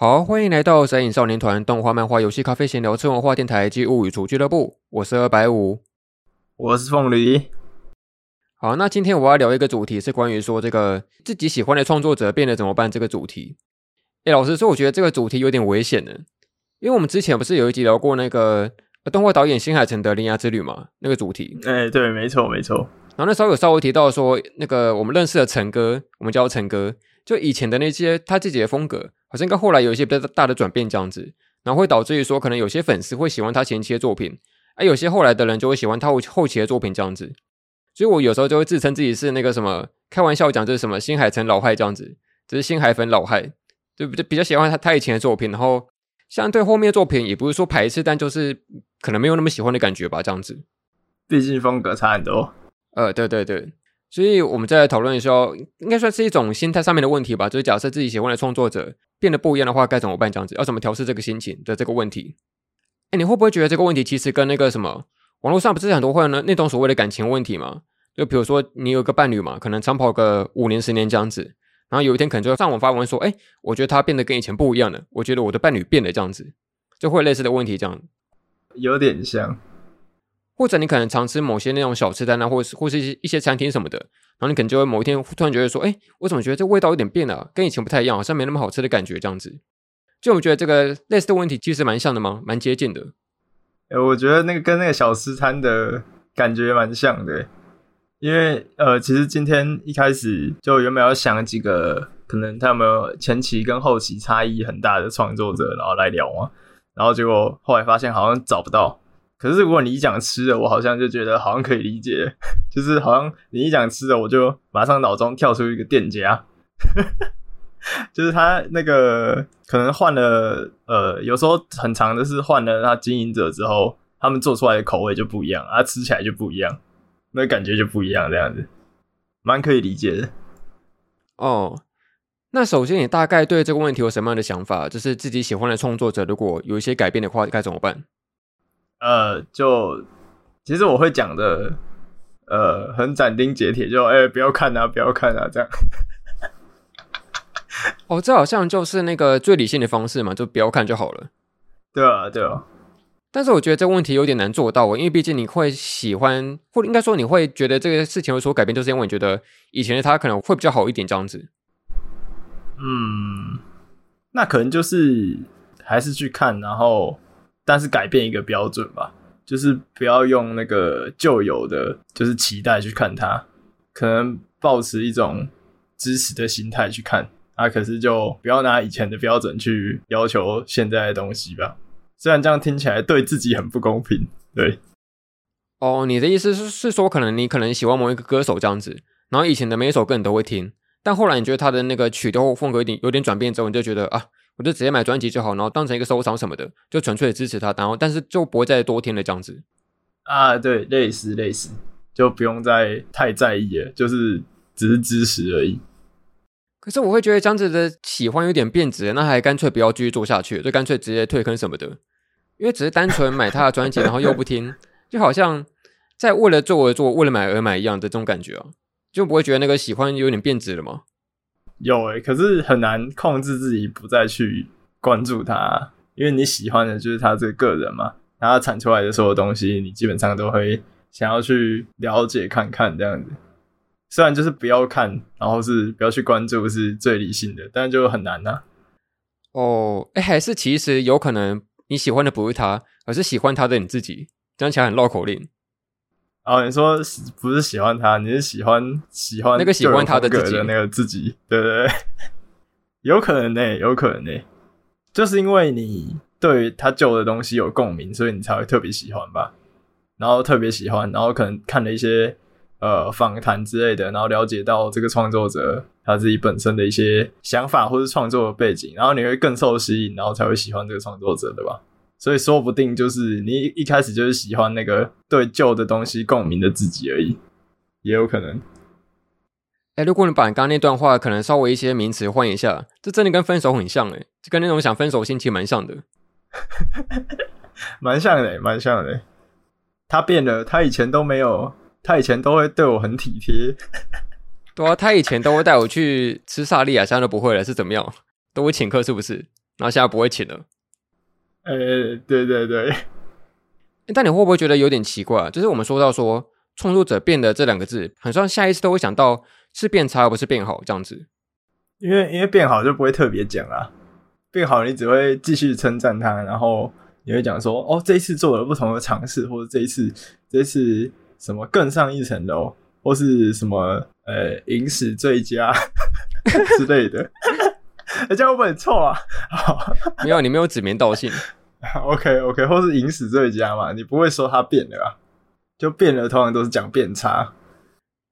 好，欢迎来到神影少年团动画、漫画、游戏、咖啡闲聊、吃文化电台及物语厨俱乐部。我是二百五，我是凤梨。好，那今天我要聊一个主题，是关于说这个自己喜欢的创作者变得怎么办这个主题。诶，老实说，我觉得这个主题有点危险呢，因为我们之前不是有一集聊过那个动画导演新海诚的《铃芽之旅》嘛？那个主题。哎，对，没错，没错。然后那时候有稍微提到说，那个我们认识的陈哥，我们叫陈哥，就以前的那些他自己的风格。好像跟后来有一些比较大的转变这样子，然后会导致于说，可能有些粉丝会喜欢他前期的作品，而有些后来的人就会喜欢他后后期的作品这样子。所以我有时候就会自称自己是那个什么，开玩笑讲就是什么新海诚老害这样子，只是新海粉老害，就比较比较喜欢他他以前的作品，然后相对后面的作品也不是说排斥，但就是可能没有那么喜欢的感觉吧，这样子。毕竟风格差很多。呃，对对对。所以我们再来讨论一下，应该算是一种心态上面的问题吧。就是假设自己喜欢的创作者变得不一样的话，该怎么办？这样子要怎么调试这个心情的这个问题？哎，你会不会觉得这个问题其实跟那个什么网络上不是很多会呢那种所谓的感情问题吗？就比如说你有个伴侣嘛，可能长跑个五年十年这样子，然后有一天可能就上网发文说，哎，我觉得他变得跟以前不一样了，我觉得我的伴侣变了这样子，就会类似的问题这样，有点像。或者你可能常吃某些那种小吃摊啊，或是或是一些一些餐厅什么的，然后你可能就会某一天突然觉得说，哎，我怎么觉得这味道有点变了，跟以前不太一样，好像没那么好吃的感觉这样子。就我觉得这个类似的问题其实蛮像的吗？蛮接近的。诶，我觉得那个跟那个小吃摊的感觉蛮像的，因为呃，其实今天一开始就原本要想几个可能他有没有前期跟后期差异很大的创作者，然后来聊嘛，然后结果后来发现好像找不到。可是如果你一讲吃的，我好像就觉得好像可以理解，就是好像你一讲吃的，我就马上脑中跳出一个店家，就是他那个可能换了，呃，有时候很长的是换了他经营者之后，他们做出来的口味就不一样，啊，吃起来就不一样，那感觉就不一样，这样子，蛮可以理解的。哦，那首先你大概对这个问题有什么样的想法？就是自己喜欢的创作者如果有一些改变的话，该怎么办？呃，就其实我会讲的，呃，很斩钉截铁，就哎、欸，不要看啊，不要看啊，这样。哦，这好像就是那个最理性的方式嘛，就不要看就好了。对啊，对啊。但是我觉得这个问题有点难做到，因为毕竟你会喜欢，或者应该说你会觉得这个事情有所改变，就是因为你觉得以前的他可能会比较好一点这样子。嗯，那可能就是还是去看，然后。但是改变一个标准吧，就是不要用那个旧有的，就是期待去看它，可能抱持一种支持的心态去看啊。可是就不要拿以前的标准去要求现在的东西吧。虽然这样听起来对自己很不公平，对。哦，你的意思是是说，可能你可能喜欢某一个歌手这样子，然后以前的每一首歌你都会听，但后来你觉得他的那个曲调风格有点有点转变之后，你就觉得啊。我就直接买专辑就好，然后当成一个收藏什么的，就纯粹的支持他，然后但是就不会再多听了这样子。啊，对，类似类似，就不用再太在意了，就是只是支持而已。可是我会觉得这样子的喜欢有点变质，那还干脆不要继续做下去，就干脆直接退坑什么的，因为只是单纯买他的专辑，然后又不听，就好像在为了做而做，为了买而买一样的这种感觉啊，就不会觉得那个喜欢有点变质了吗？有诶、可是很难控制自己不再去关注他，因为你喜欢的就是他这个人嘛，他产出来的所有东西，你基本上都会想要去了解看看这样子。虽然就是不要看，然后是不要去关注是最理性的，但就很难呐、哦，哎、还是其实有可能你喜欢的不是他，而是喜欢他的你自己，讲起来很绕口令。哦，你说不是喜欢他，你是喜欢喜欢那个喜欢他的自己的那个自己，对不对，对？有可能呢、欸，有可能呢、欸，就是因为你对他旧的东西有共鸣，所以你才会特别喜欢吧。然后特别喜欢，然后可能看了一些呃访谈之类的，然后了解到这个创作者他自己本身的一些想法或是创作的背景，然后你会更受吸引，然后才会喜欢这个创作者，对吧？所以说不定就是你一开始就是喜欢那个对旧的东西共鸣的自己而已，也有可能。哎、欸，如果你把你刚刚那段话可能稍微一些名词换一下，这真的跟分手很像哎，就跟那种想分手心情蛮像的，蛮像的，蛮像的。他变了，他以前都没有，他以前都会对我很体贴。对啊，他以前都会带我去吃萨莉亚，现在都不会了，是怎么样？都会请客是不是？然后现在不会请了。呃、欸，对对对。但你会不会觉得有点奇怪？就是我们说到说创作者变的这两个字，很像下意识都会想到是变差而不是变好这样子。因为因为变好就不会特别讲啊，变好你只会继续称赞他，然后你会讲说哦，这一次做了不同的尝试，或者这一次这一次什么更上一层楼，或是什么呃影史最佳 之类的。人家会不会很臭啊？没有，你没有指名道姓。OK OK，或是影史最佳嘛，你不会说他变了啊？就变了，通常都是讲变差。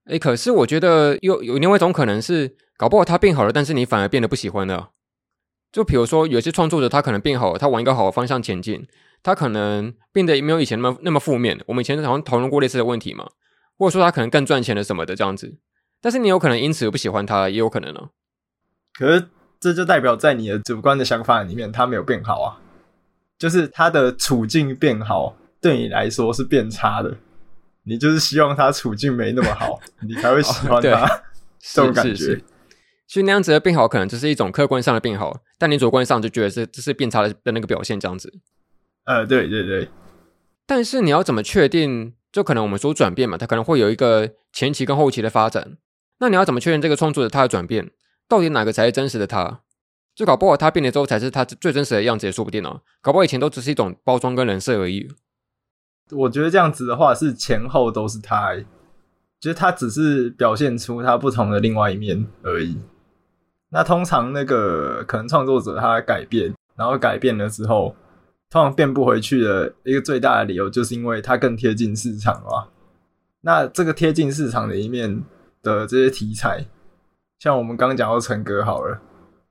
哎、欸，可是我觉得有有另外一种可能是，搞不好他变好了，但是你反而变得不喜欢了。就比如说，有些创作者他可能变好了，他往一个好的方向前进，他可能变得没有以前那么那么负面。我们以前好像讨论过类似的问题嘛，或者说他可能更赚钱了什么的这样子。但是你有可能因此不喜欢他，也有可能呢、啊。可是这就代表在你的主观的想法里面，他没有变好啊。就是他的处境变好，对你来说是变差的。你就是希望他处境没那么好，你才会喜欢他。哦、这种感觉，是是是，所以那样子的变好，可能只是一种客观上的变好，但你主观上就觉得是这是变差的的那个表现，这样子。呃，对对对。但是你要怎么确定？就可能我们说转变嘛，它可能会有一个前期跟后期的发展。那你要怎么确认这个创作者他的转变，到底哪个才是真实的他？就搞不好他变了之后才是他最真实的样子也说不定哦。搞不好以前都只是一种包装跟人设而已。我觉得这样子的话是前后都是他，就是他只是表现出他不同的另外一面而已。那通常那个可能创作者他改变，然后改变了之后，通常变不回去的一个最大的理由就是因为他更贴近市场了。那这个贴近市场的一面的这些题材，像我们刚刚讲到陈哥好了。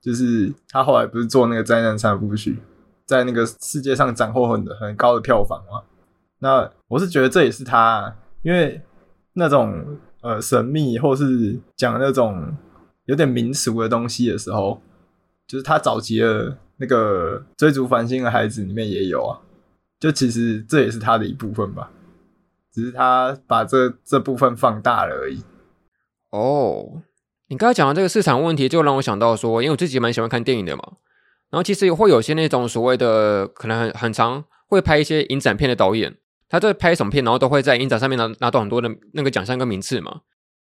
就是他后来不是做那个灾难三部曲，在那个世界上斩获很很高的票房嘛？那我是觉得这也是他，因为那种呃神秘或是讲那种有点民俗的东西的时候，就是他早期的那个追逐繁星的孩子里面也有啊。就其实这也是他的一部分吧，只是他把这这部分放大了而已。哦。你刚才讲的这个市场问题，就让我想到说，因为我自己蛮喜欢看电影的嘛，然后其实也会有些那种所谓的可能很很常会拍一些影展片的导演，他在拍什么片，然后都会在影展上面拿拿到很多的那个奖项跟名次嘛。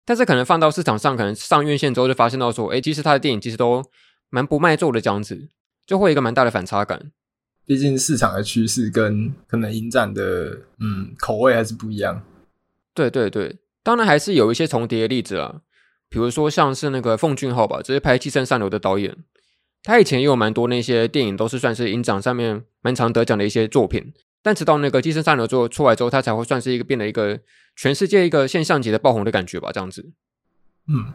但是可能放到市场上，可能上院线之后就发现到说，哎，其实他的电影其实都蛮不卖座的这样子，就会有一个蛮大的反差感。毕竟市场的趋势跟可能影展的嗯口味还是不一样。对对对，当然还是有一些重叠的例子啊。比如说像是那个奉俊昊吧，这是拍《寄生上流》的导演，他以前也有蛮多那些电影都是算是影展上面蛮常得奖的一些作品，但直到那个《寄生上流》之后出来之后，他才会算是一个变得一个全世界一个现象级的爆红的感觉吧，这样子。嗯，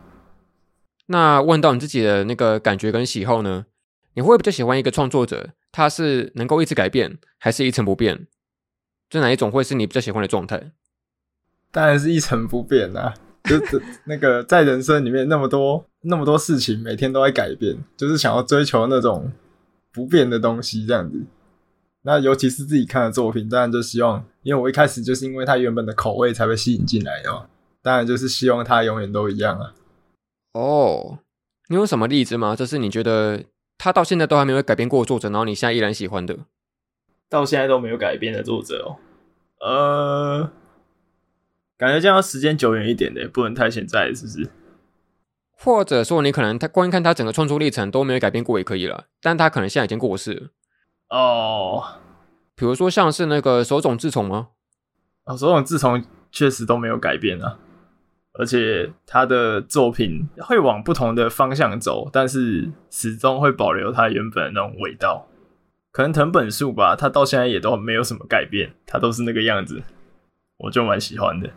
那问到你自己的那个感觉跟喜好呢？你会比较喜欢一个创作者，他是能够一直改变，还是一成不变？这哪一种会是你比较喜欢的状态？当然是一成不变啊。就是那个在人生里面那么多那么多事情，每天都在改变，就是想要追求那种不变的东西这样子。那尤其是自己看的作品，当然就希望，因为我一开始就是因为他原本的口味才被吸引进来的嘛。当然就是希望他永远都一样啊。哦，你有什么例子吗？就是你觉得他到现在都还没有改变过作者，然后你现在依然喜欢的？到现在都没有改变的作者哦，呃。感觉这样时间久远一点的，不能太现在，是不是？或者说，你可能他观看他整个创作历程都没有改变过也可以了，但他可能现在已经过世了。哦，比如说像是那个手冢治虫吗？哦，手冢治虫确实都没有改变啊，而且他的作品会往不同的方向走，但是始终会保留他原本的那种味道。可能藤本树吧，他到现在也都没有什么改变，他都是那个样子，我就蛮喜欢的。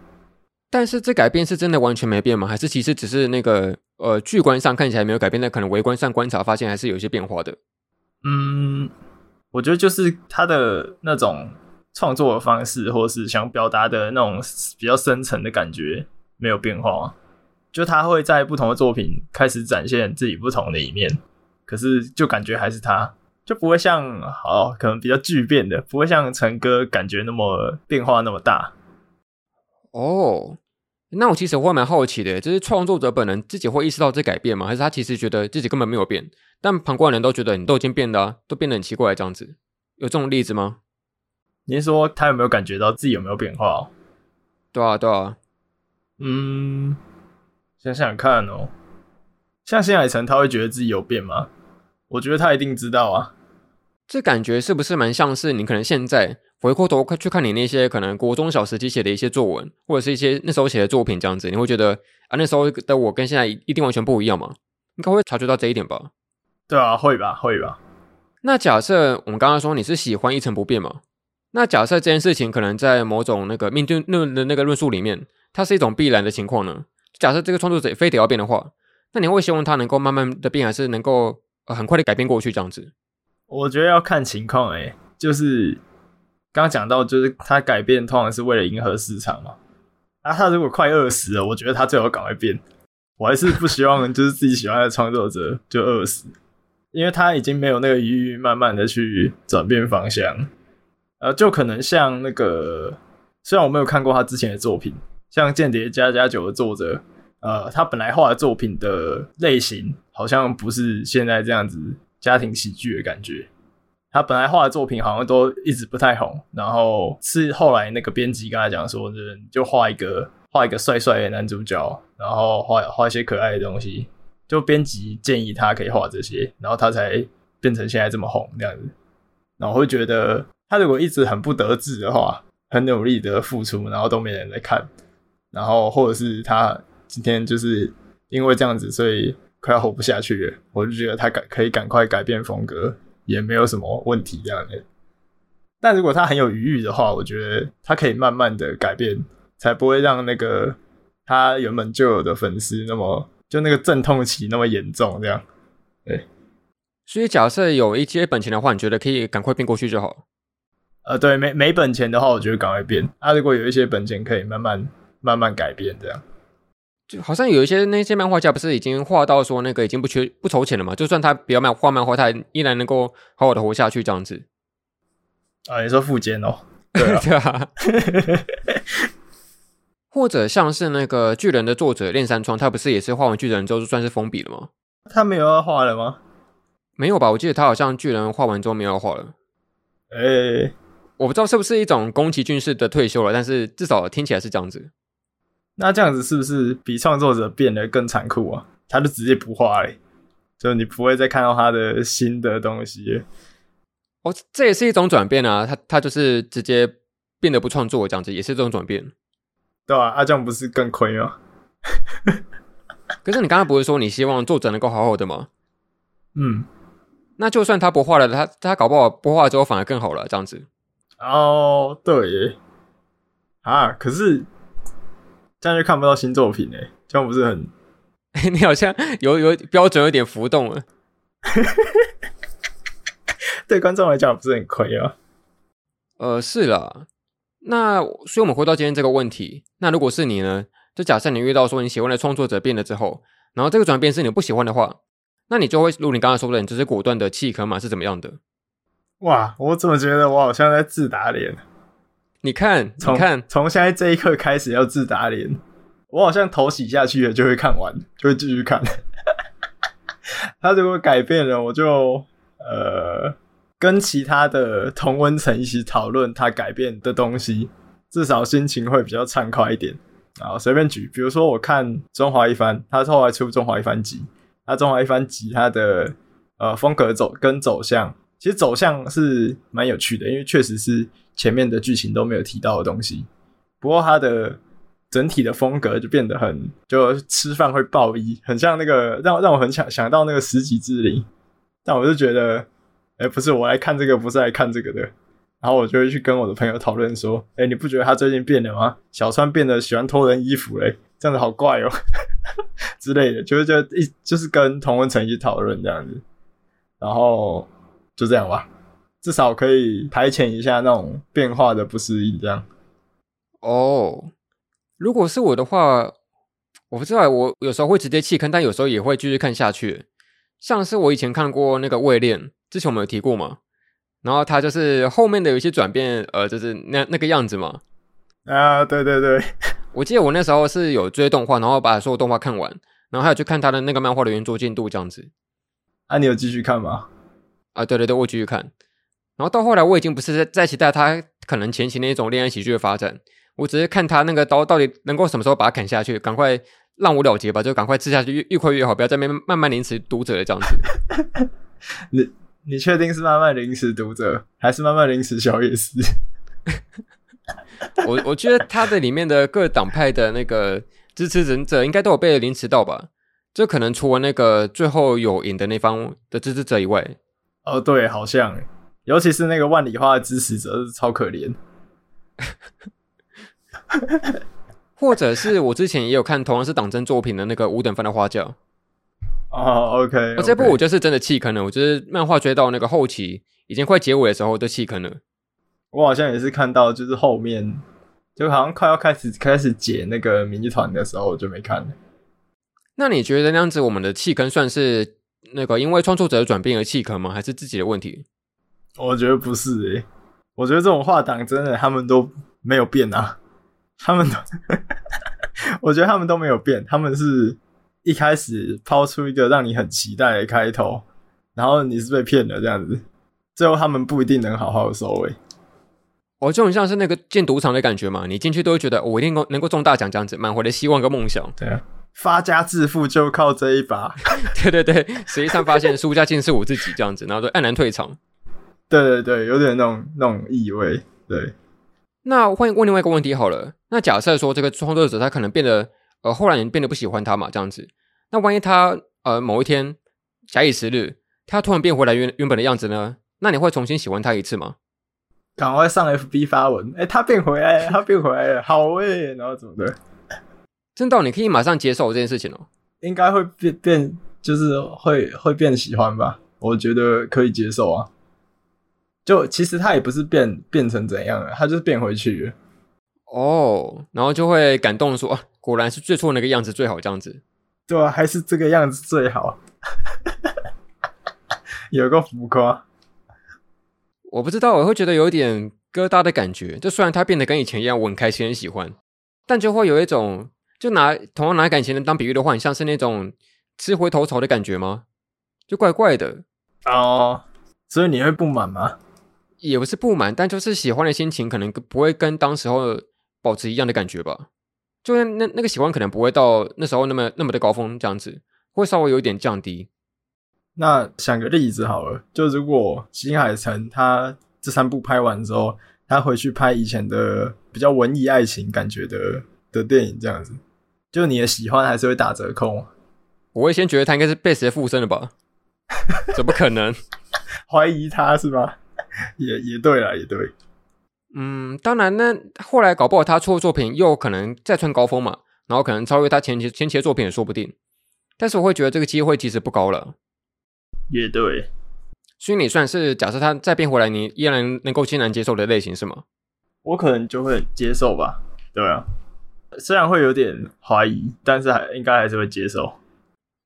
但是这改变是真的完全没变吗？还是其实只是那个呃，剧观上看起来没有改变，但可能微观上观察发现还是有一些变化的。嗯，我觉得就是他的那种创作的方式，或是想表达的那种比较深层的感觉没有变化。就他会在不同的作品开始展现自己不同的一面，可是就感觉还是他，就不会像好可能比较巨变的，不会像陈哥感觉那么变化那么大。哦。那我其实会蛮好奇的，就是创作者本人自己会意识到这改变吗？还是他其实觉得自己根本没有变，但旁观人都觉得你都已经变了啊，都变得很奇怪这样子？有这种例子吗？你是说他有没有感觉到自己有没有变化？对啊，对啊。嗯，想想看哦，像新海诚他会觉得自己有变吗？我觉得他一定知道啊。这感觉是不是蛮像是你可能现在回过头去看你那些可能国中小时期写的一些作文，或者是一些那时候写的作品这样子，你会觉得啊，那时候的我跟现在一定完全不一样吗？应该会察觉到这一点吧？对啊，会吧，会吧。那假设我们刚刚说你是喜欢一成不变嘛？那假设这件事情可能在某种那个命定论的那个论述里面，它是一种必然的情况呢？假设这个创作者非得要变的话，那你会希望他能够慢慢的变，还是能够呃很快的改变过去这样子？我觉得要看情况诶，就是刚讲到，就是他改变通常是为了迎合市场嘛。啊，他如果快饿死了，我觉得他最好赶快变。我还是不希望就是自己喜欢的创作者就饿死，因为他已经没有那个余裕慢慢的去转变方向。呃，就可能像那个，虽然我没有看过他之前的作品，像《间谍家家酒》的作者，呃，他本来画的作品的类型好像不是现在这样子。家庭喜剧的感觉，他本来画的作品好像都一直不太红，然后是后来那个编辑跟他讲说，就画一个画一个帅帅的男主角，然后画画一些可爱的东西，就编辑建议他可以画这些，然后他才变成现在这么红这样子。然后会觉得他如果一直很不得志的话，很努力的付出，然后都没人来看，然后或者是他今天就是因为这样子，所以。快要活不下去了，我就觉得他改可以赶快改变风格，也没有什么问题这样的。但如果他很有余裕的话，我觉得他可以慢慢的改变，才不会让那个他原本就有的粉丝那么就那个阵痛期那么严重这样。对，所以假设有一些本钱的话，你觉得可以赶快变过去就好。呃，对，没没本钱的话，我觉得赶快变。啊，如果有一些本钱，可以慢慢慢慢改变这样。就好像有一些那些漫画家不是已经画到说那个已经不缺不愁钱了嘛？就算他不要漫画漫画，他依然能够好好的活下去这样子。啊，你说富坚哦？对啊。对 啊或者像是那个巨人的作者恋山窗，他不是也是画完巨人之后就算是封笔了吗？他没有要画了吗？没有吧？我记得他好像巨人画完之后没有要画了。哎、欸，我不知道是不是一种宫崎骏式的退休了，但是至少听起来是这样子。那这样子是不是比创作者变得更残酷啊？他就直接不画嘞，就你不会再看到他的新的东西。哦，这也是一种转变啊！他他就是直接变得不创作，这样子也是这种转变，对啊，阿酱不是更亏吗？可是你刚刚不是说你希望作者能够好好的吗？嗯，那就算他不画了，他他搞不好不画之后反而更好了，这样子。哦，对耶，啊，可是。这样就看不到新作品哎，这样不是很？你好像有有标准有点浮动了。对观众来讲不是很亏啊。呃，是啦。那所以我们回到今天这个问题，那如果是你呢？就假设你遇到说你喜欢的创作者变了之后，然后这个转变是你不喜欢的话，那你就会如你刚才说的，你就是果断的弃坑嘛？是怎么样的？哇，我怎么觉得我好像在自打脸？你看，你看，从现在这一刻开始要自打脸，我好像头洗下去了就会看完，就会继续看。他如果改变了，我就呃跟其他的同温层一起讨论他改变的东西，至少心情会比较畅快一点。啊随便举，比如说我看中华一番，他后来出中华一番集，他中华一番集他的呃风格走跟走向。其实走向是蛮有趣的，因为确实是前面的剧情都没有提到的东西。不过它的整体的风格就变得很，就吃饭会爆衣，很像那个让让我很想想到那个十级之灵。但我就觉得，哎、不是我来看这个，不是来看这个的。然后我就会去跟我的朋友讨论说，哎、你不觉得他最近变了吗？小川变得喜欢偷人衣服嘞，这样子好怪哦、之类的，就是就一就是跟同文成一起讨论这样子，然后。就这样吧，至少可以排遣一下那种变化的不适应。这样哦，如果是我的话，我不知道，我有时候会直接弃坑，但有时候也会继续看下去。像是我以前看过那个《位恋》，之前我们有提过嘛，然后他就是后面的有一些转变，呃，就是那那个样子嘛。啊，对对对，我记得我那时候是有追动画，然后把所有动画看完，然后还有去看他的那个漫画的原作进度这样子。啊，你有继续看吗？啊，对对对，我继续看。然后到后来，我已经不是在在期待他可能前期那种恋爱喜剧的发展，我只是看他那个刀到底能够什么时候把它砍下去，赶快让我了结吧，就赶快吃下去，越越快越好，不要在那边慢慢凌迟读者了这样子。你你确定是慢慢凌迟读者，还是慢慢凌迟小野寺？我我觉得他的里面的各党派的那个支持者应该都有被凌迟到吧？就可能除了那个最后有赢的那方的支持者以外，哦，对，好像。尤其是那个万里花的支持者是超可怜，或者是我之前也有看同样是党争作品的那个五等分的花轿。哦，OK，哦，这部我就是真的弃坑了。我就是漫画追到那个后期已经快结尾的时候都弃坑了。我好像也是看到就是后面就好像快要开始开始解那个谜团的时候我就没看了。那你觉得那样子我们的弃坑算是那个因为创作者的转变而弃坑吗？还是自己的问题？我觉得不是诶、欸，我觉得这种画档真的他们都没有变啊，他们都，我觉得他们都没有变，他们是一开始抛出一个让你很期待的开头，然后你是被骗了这样子，最后他们不一定能好好的收尾。我就很像是那个进赌场的感觉嘛，你进去都会觉得我一定能能够中大奖这样子，满怀的希望跟梦想。对啊，发家致富就靠这一把。对对对，实际上发现输家竟是我自己这样子，然后就黯然退场。对对对，有点那种那种意味。对，那换问另外一个问题好了。那假设说这个创作者他可能变得呃，后来你变得不喜欢他嘛，这样子。那万一他呃某一天假以时日，他突然变回来原原本的样子呢？那你会重新喜欢他一次吗？赶快上 FB 发文，哎，他变回来了，他变回来了，好诶，然后怎么的？真的，你可以马上接受这件事情哦。应该会变变，就是会会变喜欢吧？我觉得可以接受啊。就其实他也不是变变成怎样了，他就是变回去了。哦，然后就会感动说，啊，果然是最初那个样子最好，这样子。对啊，还是这个样子最好。有个浮夸，我不知道，我会觉得有点疙瘩的感觉。就虽然他变得跟以前一样，我很开心很喜欢，但就会有一种，就拿同样拿感情人当比喻的话，很像是那种吃回头草的感觉吗？就怪怪的。哦，所以你会不满吗？也不是不满，但就是喜欢的心情可能不会跟当时候保持一样的感觉吧。就是那那个喜欢可能不会到那时候那么那么的高峰这样子，会稍微有一点降低。那想个例子好了，就如果新海诚他这三部拍完之后，他回去拍以前的比较文艺爱情感觉的的电影这样子，就你的喜欢还是会打折扣？我会先觉得他应该是被谁附身了吧？怎么可能？怀疑他是吧？也也对了，也对。嗯，当然呢，后来搞不好他出的作品又可能再创高峰嘛，然后可能超越他前期前期的作品也说不定。但是我会觉得这个机会其实不高了。也对。所以你算是假设他再变回来，你依然能够欣然接受的类型是吗？我可能就会接受吧。对啊，虽然会有点怀疑，但是还应该还是会接受。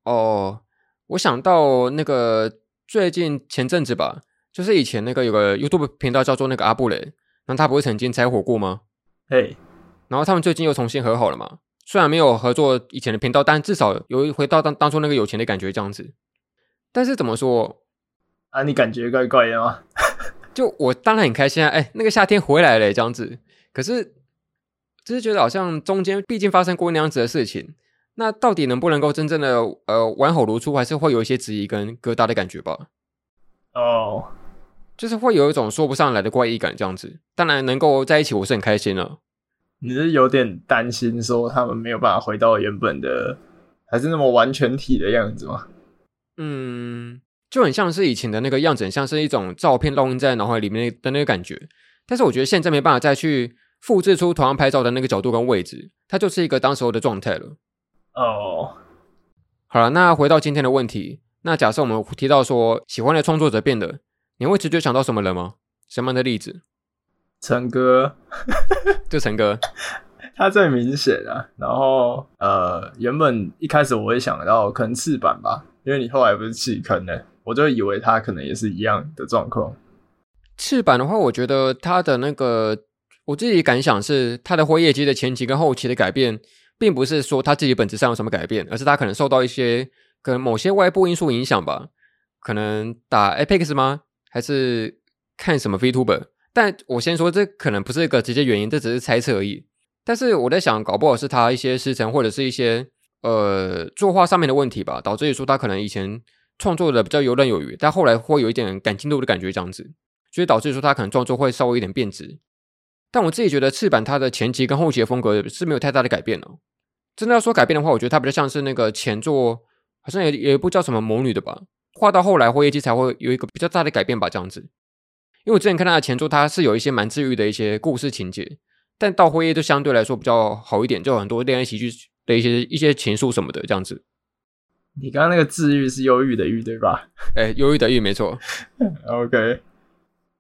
哦，我想到那个最近前阵子吧。就是以前那个有个 YouTube 频道叫做那个阿布雷，那他不是曾经拆火过吗？嘿，Hey. 然后他们最近又重新和好了嘛。虽然没有合作以前的频道，但至少有回到当当初那个有钱的感觉这样子。但是怎么说啊？你感觉怪怪的吗？就我当然很开心啊！哎，那个夏天回来了这样子。可是就是觉得好像中间毕竟发生过那样子的事情，那到底能不能够真正的呃完好如初，还是会有一些质疑跟疙瘩的感觉吧？哦。Oh. 就是会有一种说不上来的怪异感，这样子。当然能够在一起，我是很开心了。你是有点担心说他们没有办法回到原本的，还是那么完全体的样子吗？嗯，就很像是以前的那个样子，很像是一种照片烙印在脑海里面的那个感觉。但是我觉得现在没办法再去复制出同样拍照的那个角度跟位置，它就是一个当时候的状态了。哦，oh. 好了，那回到今天的问题，那假设我们提到说喜欢的创作者变了。你会直接想到什么人吗？什么样的例子？陈哥，就陈哥，他最明显啊。然后呃，原本一开始我会想到可能赤坂吧，因为你后来不是弃坑的，我就以为他可能也是一样的状况。赤坂的话，我觉得他的那个，我自己感想是，他的辉夜姬的前期跟后期的改变，并不是说他自己本质上有什么改变，而是他可能受到一些可能某些外部因素影响吧。可能打 Apex 吗？还是看什么 VTuber？但我先说，这可能不是一个直接原因，这只是猜测而已。但是我在想，搞不好是他一些失程或者是一些呃作画上面的问题吧，导致于说他可能以前创作的比较游刃有余，但后来会有一点感进度的感觉这样子，所以导致于说他可能创作会稍微有点变质。但我自己觉得赤坂它的前期跟后期的风格是没有太大的改变哦。真的要说改变的话，我觉得它比较像是那个前作，好像也有一部叫什么魔女的吧，画到后来辉夜姬才会有一个比较大的改变吧，这样子。因为我之前看他的前作，他是有一些蛮治愈的一些故事情节。但到辉夜就相对来说比较好一点，就有很多恋爱喜剧的一些一些情愫什么的这样子。你刚刚那个治愈是忧郁的郁对吧？哎，忧郁的郁没错。OK，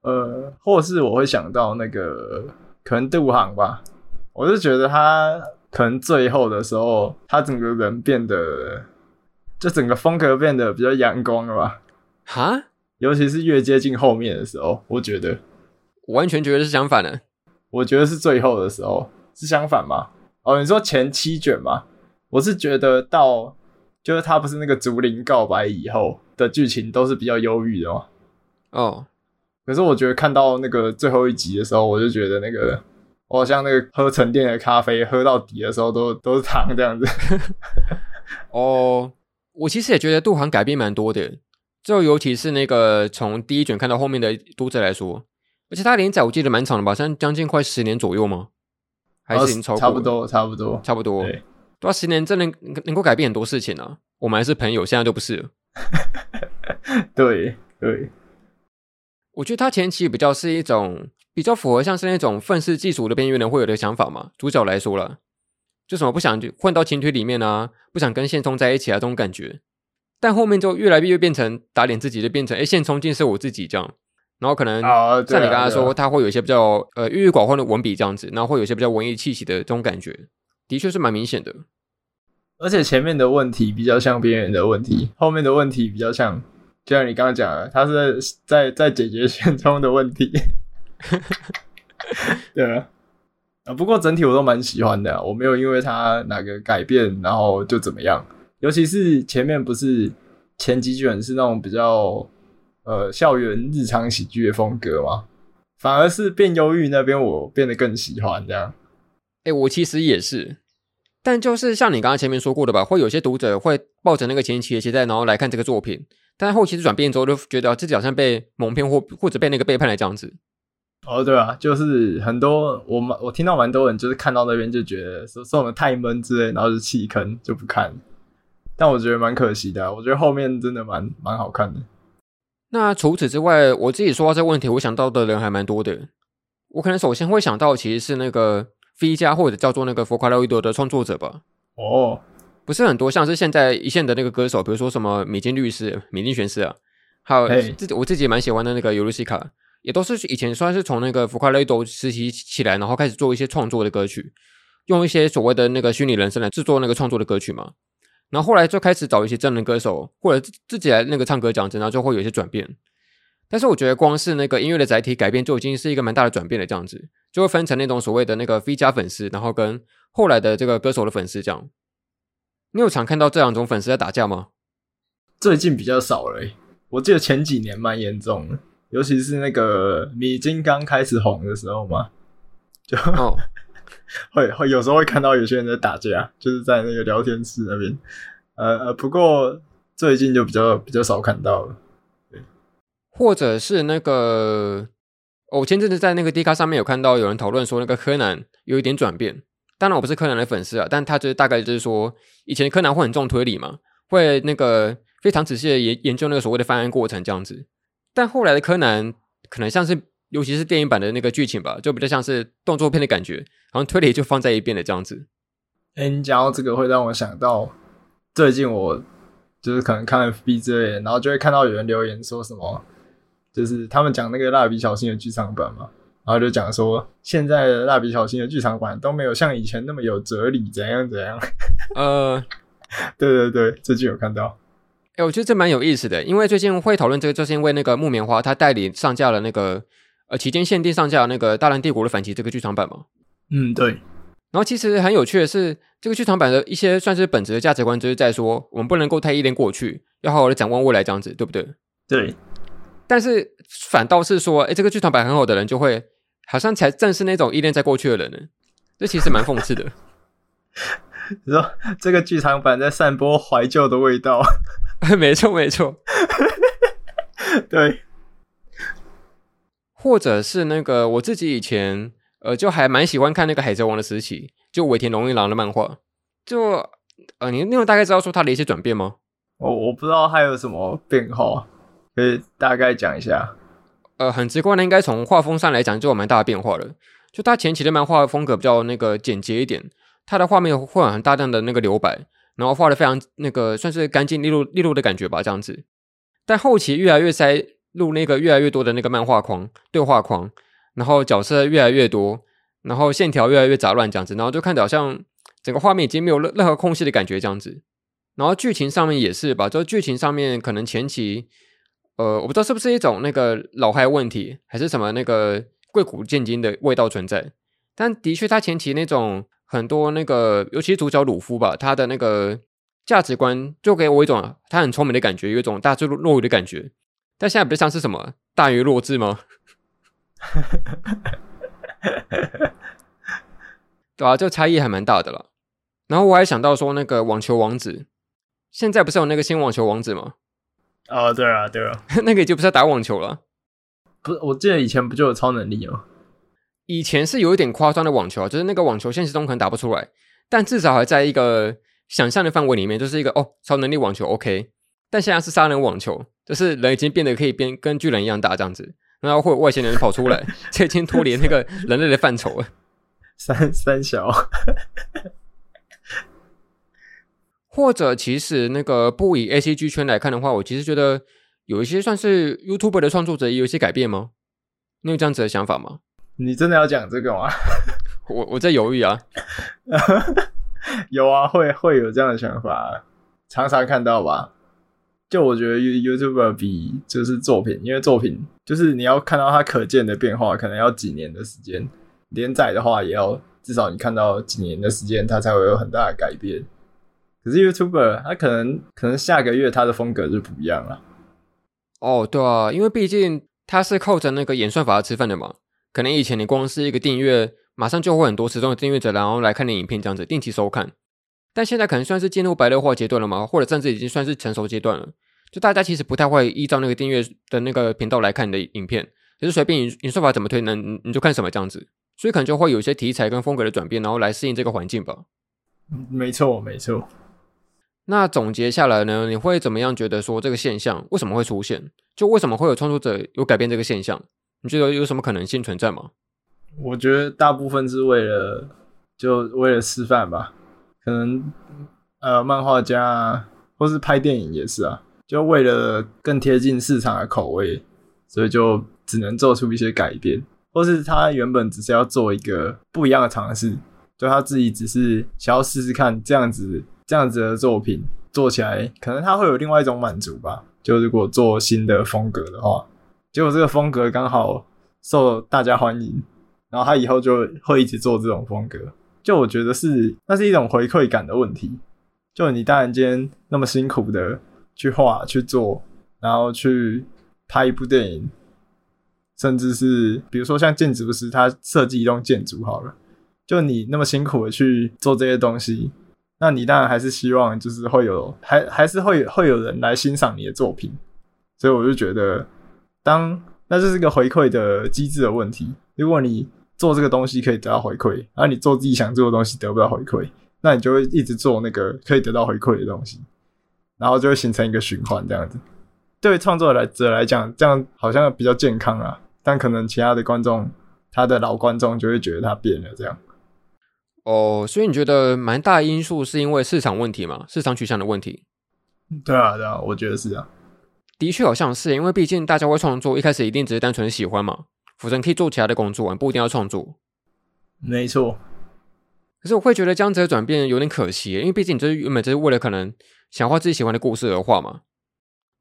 呃，或是我会想到那个可能杜航吧，我就觉得他可能最后的时候，他整个人变得，就整个风格变得比较阳光了吧？哈？尤其是越接近后面的时候，我觉得，我完全觉得是相反的。我觉得是最后的时候，是相反吗？哦，你说前七卷吗？我是觉得到就是他不是那个竹林告白以后的剧情都是比较忧郁的嘛。哦，可是我觉得看到那个最后一集的时候，我就觉得那个我好像那个喝沉淀的咖啡喝到底的时候都都是糖这样子。哦，我其实也觉得杜航改变蛮多的，就尤其是那个从第一卷看到后面的读者来说。而且他连载我记得蛮长的吧，像将近快十年左右吗？还是已经超过？差不多，差不多，差不多。对，对啊，十年真的能能够改变很多事情啊。我们还是朋友，现在就不是 了。对对，我觉得他前期比较是一种比较符合像是那种愤世嫉俗的边缘人会有的想法嘛。主角来说了，就什么不想混到情侣里面啊，不想跟现充在一起啊，这种感觉。但后面就越来越变成打脸自己，就变成哎，现充竟是我自己这样。然后可能像你刚才说，他会有一些比较呃郁郁寡欢的文笔这样子，然后会有一些比较文艺气息的这种感觉，的确是蛮明显的。而且前面的问题比较像边缘的问题，后面的问题比较像，就像你刚刚讲的，他是在在在解决现充的问题。对啊，啊不过整体我都蛮喜欢的啊，我没有因为他哪个改变然后就怎么样，尤其是前面不是前几卷是那种比较。呃，校园日常喜剧的风格嘛，反而是变忧郁那边，我变得更喜欢这样。哎、欸，我其实也是，但就是像你刚刚前面说过的吧，会有些读者会抱着那个前期的期待，然后来看这个作品，但后期的转变之后，就觉得自己好像被蒙骗或或者被那个背叛了这样子。哦，对啊，就是很多我们我听到蛮多人就是看到那边就觉得说说我们太闷之类，然后就弃坑就不看。但我觉得蛮可惜的，我觉得后面真的蛮蛮好看的。那除此之外，我自己说到这个问题，我想到的人还蛮多的。我可能首先会想到，其实是那个 V 加或者叫做那个佛卡洛伊多的创作者吧。哦，不是很多，像是现在一线的那个歌手，比如说什么米津律师、米津玄师啊，还有自己我自己也蛮喜欢的那个尤露西卡，也都是以前算是从那个佛卡洛伊多实习起来，然后开始做一些创作的歌曲，用一些所谓的那个虚拟人生来制作那个创作的歌曲嘛。然后后来就开始找一些真人歌手，或者自己来那个唱歌讲真，然后就会有一些转变。但是我觉得光是那个音乐的载体改变就已经是一个蛮大的转变了，这样子就会分成那种所谓的那个 V 加粉丝，然后跟后来的这个歌手的粉丝这样。你有常看到这两种粉丝在打架吗？最近比较少了，我记得前几年蛮严重的，尤其是那个米津刚开始红的时候嘛，就。哦 会会有时候会看到有些人在打架，就是在那个聊天室那边，呃呃，不过最近就比较比较少看到了。对，或者是那个，我前阵子在那个 D 卡上面有看到有人讨论说，那个柯南有一点转变。当然我不是柯南的粉丝啊，但他就是大概就是说，以前柯南会很重推理嘛，会那个非常仔细的研研究那个所谓的犯案过程这样子。但后来的柯南可能像是。尤其是电影版的那个剧情吧，就比较像是动作片的感觉，好像推理就放在一边的这样子。哎、欸，你讲到这个会让我想到，最近我就是可能看 FB 之类的，然后就会看到有人留言说什么，就是他们讲那个蜡笔小新的剧场版嘛，然后就讲说现在的蜡笔小新的剧场版都没有像以前那么有哲理，怎样怎样。呃，对对对，这句有看到。哎、欸，我觉得这蛮有意思的，因为最近会讨论这个，就是因为那个木棉花他代理上架了那个。呃期间限定上架的那个《大烂帝国的反击》这个剧场版嘛。嗯，对。然后其实很有趣的是，这个剧场版的一些算是本质的价值观，就是在说我们不能够太依恋过去，要好好的展望未来，这样子，对不对？对。但是反倒是说，哎，这个剧场版很好的人，就会好像才正是那种依恋在过去的人呢。这其实蛮讽刺的。你说这个剧场版在散播怀旧的味道？没错，没错。对。或者是那个我自己以前呃，就还蛮喜欢看那个《海贼王》的时期，就尾田荣一郎的漫画。就呃，你那种大概知道说他的一些转变吗？我我不知道他有什么变化。可以大概讲一下，呃，很直观的，应该从画风上来讲就有蛮大的变化了。就他前期的漫画风格比较那个简洁一点，他的画面会有很大量的那个留白，然后画的非常那个算是干净利落利落的感觉吧，这样子。但后期越来越塞入那个越来越多的那个漫画框、对话框，然后角色越来越多，然后线条越来越杂乱，这样子，然后就看着好像整个画面已经没有任任何空隙的感觉，这样子。然后剧情上面也是吧，就剧情上面可能前期。呃，我不知道是不是一种那个老害问题，还是什么那个贵古贱今的味道存在。但的确，他前期那种很多那个，尤其是主角鲁夫吧，他的那个价值观就给我一种他很聪明的感觉，有一种大智若愚的感觉。但现在不是像是什么大愚若智吗？对啊，这差异还蛮大的了。然后我还想到说，那个网球王子，现在不是有那个新网球王子吗？哦，对啊，对啊，那个就不是打网球了。不是，我记得以前不就有超能力吗？以前是有一点夸张的网球，就是那个网球现实中可能打不出来，但至少还在一个想象的范围里面，就是一个哦，超能力网球 OK。但现在是杀人网球，就是人已经变得可以变跟巨人一样大这样子，然后会有外星人跑出来，这已经脱离那个人类的范畴了。三三小。或者，其实那个不以 ACG 圈来看的话，我其实觉得有一些算是 YouTuber 的创作者也有一些改变吗？你有这样子的想法吗？你真的要讲这个吗？我我在犹豫啊。有啊，会会有这样的想法，常常看到吧。就我觉得 YouTuber 比就是作品，因为作品就是你要看到它可见的变化，可能要几年的时间。连载的话，也要至少你看到几年的时间，它才会有很大的改变。可是 YouTuber 他可能可能下个月他的风格就不一样了。哦，对啊，因为毕竟他是靠着那个演算法吃饭的嘛。可能以前你光是一个订阅，马上就会很多始终的订阅者，然后来看你影片这样子，定期收看。但现在可能算是进入白热化阶段了嘛，或者甚至已经算是成熟阶段了。就大家其实不太会依照那个订阅的那个频道来看你的影片，就是随便你演算法怎么推，能你就看什么这样子。所以可能就会有一些题材跟风格的转变，然后来适应这个环境吧。没错，没错。那总结下来呢，你会怎么样觉得说这个现象为什么会出现？就为什么会有创作者有改变这个现象？你觉得有什么可能性存在吗？我觉得大部分是为了就为了示范吧，可能呃漫画家，或是拍电影也是啊，就为了更贴近市场的口味，所以就只能做出一些改变，或是他原本只是要做一个不一样的尝试，就他自己只是想要试试看这样子。这样子的作品做起来，可能他会有另外一种满足吧。就如果做新的风格的话，结果这个风格刚好受大家欢迎，然后他以后就会一直做这种风格。就我觉得是，那是一种回馈感的问题。就你突然间那么辛苦的去画去做，然后去拍一部电影，甚至是比如说像建筑师他设计一栋建筑好了，就你那么辛苦的去做这些东西。那你当然还是希望，就是会有，还还是会会有人来欣赏你的作品，所以我就觉得，当那这是个回馈的机制的问题。如果你做这个东西可以得到回馈，而你做自己想做的东西得不到回馈，那你就会一直做那个可以得到回馈的东西，然后就会形成一个循环这样子。对创作者来讲，这样好像比较健康啊，但可能其他的观众，他的老观众就会觉得他变了这样。哦，所以你觉得蛮大的因素是因为市场问题嘛？市场取向的问题？对啊，对啊，我觉得是啊。的确好像是，因为毕竟大家会创作，一开始一定只是单纯喜欢嘛，否则你可以做其他的工作，不一定要创作。没错。可是我会觉得这样子的转变有点可惜，因为毕竟你这是原本就是为了可能想画自己喜欢的故事而画嘛。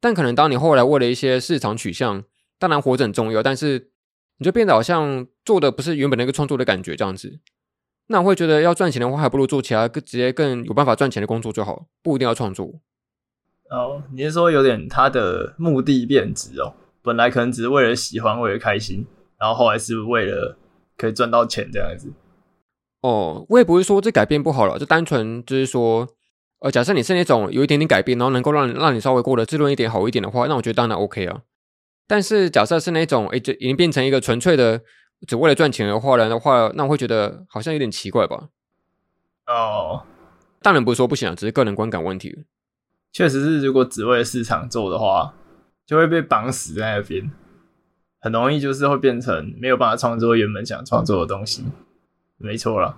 但可能当你后来为了一些市场取向，当然活着很重要，但是你就变得好像做的不是原本那个创作的感觉这样子。那我会觉得要赚钱的话，还不如做其他更直接更有办法赚钱的工作就好，不一定要创作。哦，你是说有点他的目的变质哦？本来可能只是为了喜欢，为了开心，然后后来是为了可以赚到钱这样子。哦，我也不是说这改变不好了，就单纯就是说，呃，假设你是那种有一点点改变，然后能够让让你稍微过得滋润一点、好一点的话，那我觉得当然 OK 啊。但是假设是那种，哎，就已经变成一个纯粹的只为了赚钱而画人的话，那我会觉得好像有点奇怪吧。哦，当然不是说不行啊，只是个人观感问题。确实是，如果只为了市场做的话，就会被绑死在那边，很容易就是会变成没有办法创作原本想创作的东西。没错了，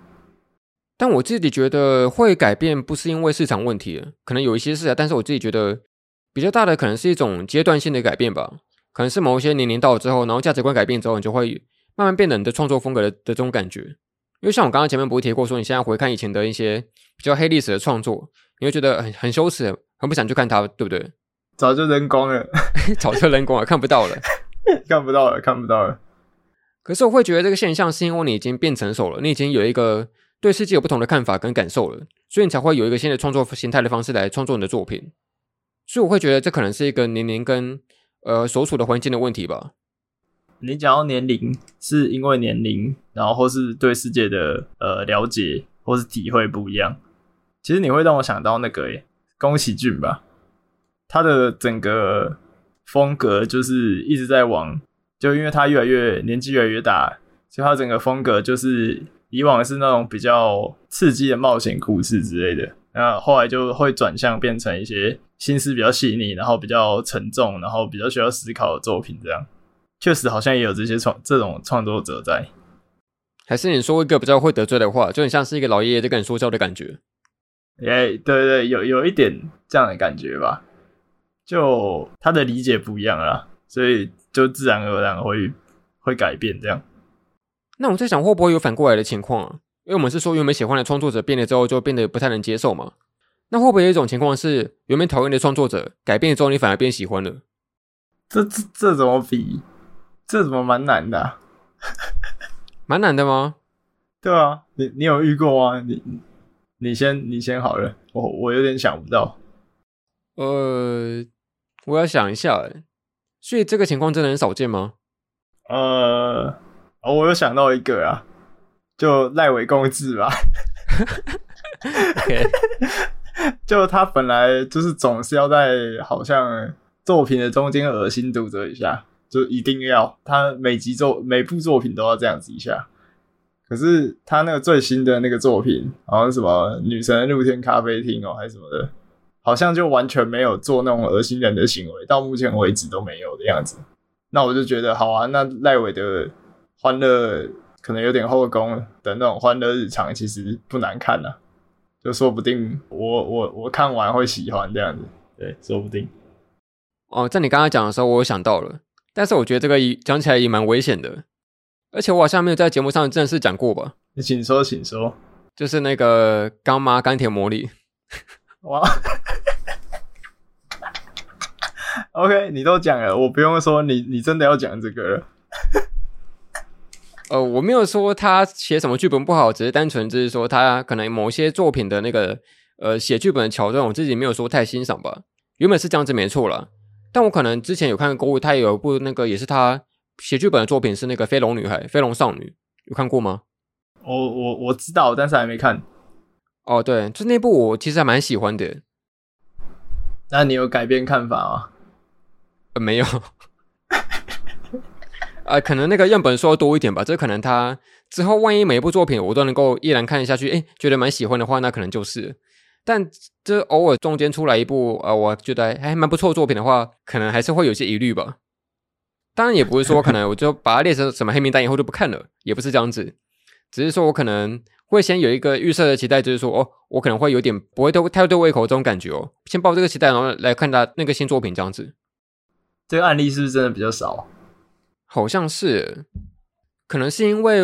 但我自己觉得会改变不是因为市场问题，可能有一些是啊，但是我自己觉得比较大的可能是一种阶段性的改变吧，可能是某一些年龄到了之后，然后价值观改变之后，你就会慢慢变得你的创作风格的的这种感觉。因为像我刚刚前面不是提过说，你现在回看以前的一些比较黑历史的创作，你会觉得很很羞耻，很不想去看它，对不对？早就扔光了，早就扔光了，看不到了，看不到了，看不到了。可是我会觉得这个现象是因为你已经变成熟了，你已经有一个对世界有不同的看法跟感受了，所以你才会有一个新的创作形态的方式来创作你的作品。所以我会觉得这可能是一个年龄跟呃所处的环境的问题吧。你讲到年龄，是因为年龄，然后或是对世界的呃了解或是体会不一样。其实你会让我想到那个诶，宫崎骏吧，他的整个风格就是一直在往。就因为他越来越年纪越来越大，所以他整个风格就是以往是那种比较刺激的冒险故事之类的，那后来就会转向变成一些心思比较细腻，然后比较沉重，然后比较需要思考的作品。这样确实好像也有这些创这种创作者在。还是你说一个比较会得罪的话，就很像是一个老爷爷在跟你说教的感觉。哎，对对对，有有一点这样的感觉吧。就他的理解不一样啦，所以。就自然而然会会改变这样。那我在想，会不会有反过来的情况啊？因为我们是说，原本喜欢的创作者变了之后，就变得不太能接受嘛。那会不会有一种情况是，原本讨厌的创作者改变了之后，你反而变喜欢了？这这这怎么比？这怎么蛮难的啊？蛮难的吗？对啊，你你有遇过吗？你你先你先好了，我我有点想不到。呃，我要想一下欸。所以这个情况真的很少见吗？呃，我有想到一个啊，就赖尾公治吧。OK，就他本来就是总是要在好像作品的中间恶心读者一下，就一定要他每集作每部作品都要这样子一下。可是他那个最新的那个作品，好像什么女神露天咖啡厅哦，还是什么的。好像就完全没有做那种恶心人的行为，到目前为止都没有的样子。那我就觉得好啊，那赖伟的欢乐可能有点后宫的那种欢乐日常，其实不难看啊。就说不定我我我看完会喜欢这样子，对，说不定。哦，在你刚刚讲的时候，我想到了，但是我觉得这个讲起来也蛮危险的，而且我好像没有在节目上正式讲过吧？你请说，请说，就是那个干妈钢铁魔力。哇，OK，你都讲了，我不用说，你你真的要讲这个了。呃，我没有说他写什么剧本不好，只是单纯就是说他可能某些作品的那个呃写剧本的桥段，我自己没有说太欣赏吧。原本是这样子没错啦，但我可能之前有看过，他也有一部那个也是他写剧本的作品是那个《飞龙女孩》《飞龙少女》，有看过吗？我我我知道，但是还没看。哦，对，就那部我其实还蛮喜欢的。那你有改变看法吗？呃，没有。啊，可能那个样本数要多一点吧。这可能他之后万一每一部作品我都能够依然看下去，哎，觉得蛮喜欢的话，那可能就是。但这偶尔中间出来一部呃，我觉得还蛮不错的作品的话，可能还是会有些疑虑吧。当然也不是说可能我就把它列成什么黑名单以后就不看了，也不是这样子，只是说我可能。会先有一个预设的期待，就是说，哦，我可能会有点不会对太对胃口这种感觉哦。先抱这个期待，然后来看他那个新作品这样子。这个案例是不是真的比较少？好像是，可能是因为，